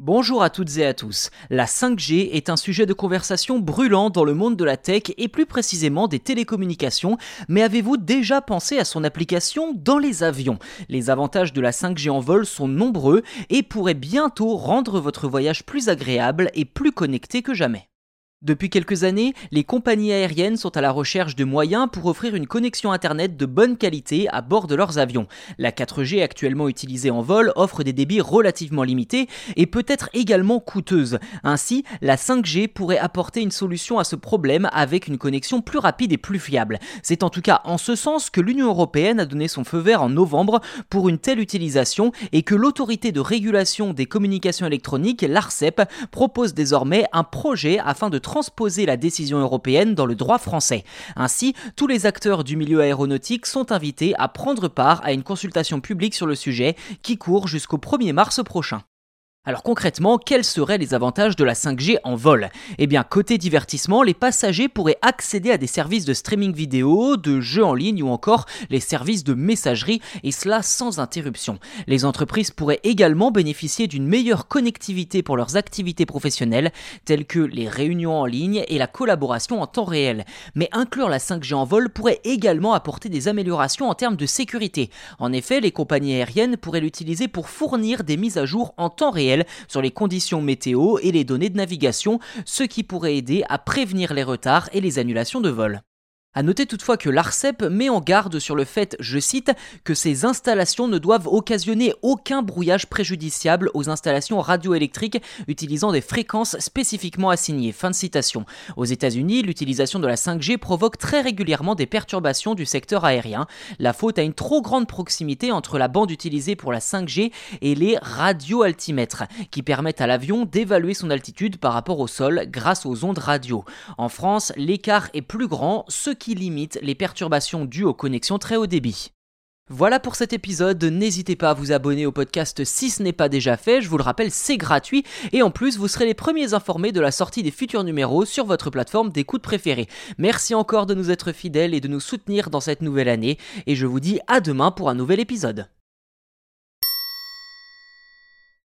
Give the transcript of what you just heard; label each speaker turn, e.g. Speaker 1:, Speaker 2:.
Speaker 1: Bonjour à toutes et à tous. La 5G est un sujet de conversation brûlant dans le monde de la tech et plus précisément des télécommunications, mais avez-vous déjà pensé à son application dans les avions? Les avantages de la 5G en vol sont nombreux et pourraient bientôt rendre votre voyage plus agréable et plus connecté que jamais. Depuis quelques années, les compagnies aériennes sont à la recherche de moyens pour offrir une connexion Internet de bonne qualité à bord de leurs avions. La 4G actuellement utilisée en vol offre des débits relativement limités et peut être également coûteuse. Ainsi, la 5G pourrait apporter une solution à ce problème avec une connexion plus rapide et plus fiable. C'est en tout cas en ce sens que l'Union européenne a donné son feu vert en novembre pour une telle utilisation et que l'autorité de régulation des communications électroniques, l'ARCEP, propose désormais un projet afin de transposer la décision européenne dans le droit français. Ainsi, tous les acteurs du milieu aéronautique sont invités à prendre part à une consultation publique sur le sujet qui court jusqu'au 1er mars prochain. Alors concrètement, quels seraient les avantages de la 5G en vol? Eh bien, côté divertissement, les passagers pourraient accéder à des services de streaming vidéo, de jeux en ligne ou encore les services de messagerie, et cela sans interruption. Les entreprises pourraient également bénéficier d'une meilleure connectivité pour leurs activités professionnelles, telles que les réunions en ligne et la collaboration en temps réel. Mais inclure la 5G en vol pourrait également apporter des améliorations en termes de sécurité. En effet, les compagnies aériennes pourraient l'utiliser pour fournir des mises à jour en temps réel sur les conditions météo et les données de navigation, ce qui pourrait aider à prévenir les retards et les annulations de vol. A noter toutefois que l'ARCEP met en garde sur le fait, je cite, que ces installations ne doivent occasionner aucun brouillage préjudiciable aux installations radioélectriques utilisant des fréquences spécifiquement assignées. Fin de citation. Aux États-Unis, l'utilisation de la 5G provoque très régulièrement des perturbations du secteur aérien. La faute à une trop grande proximité entre la bande utilisée pour la 5G et les radioaltimètres, qui permettent à l'avion d'évaluer son altitude par rapport au sol grâce aux ondes radio. En France, l'écart est plus grand, ce limite les perturbations dues aux connexions très haut débit. Voilà pour cet épisode, n'hésitez pas à vous abonner au podcast si ce n'est pas déjà fait, je vous le rappelle c'est gratuit et en plus vous serez les premiers informés de la sortie des futurs numéros sur votre plateforme d'écoute préférée. Merci encore de nous être fidèles et de nous soutenir dans cette nouvelle année et je vous dis à demain pour un nouvel épisode.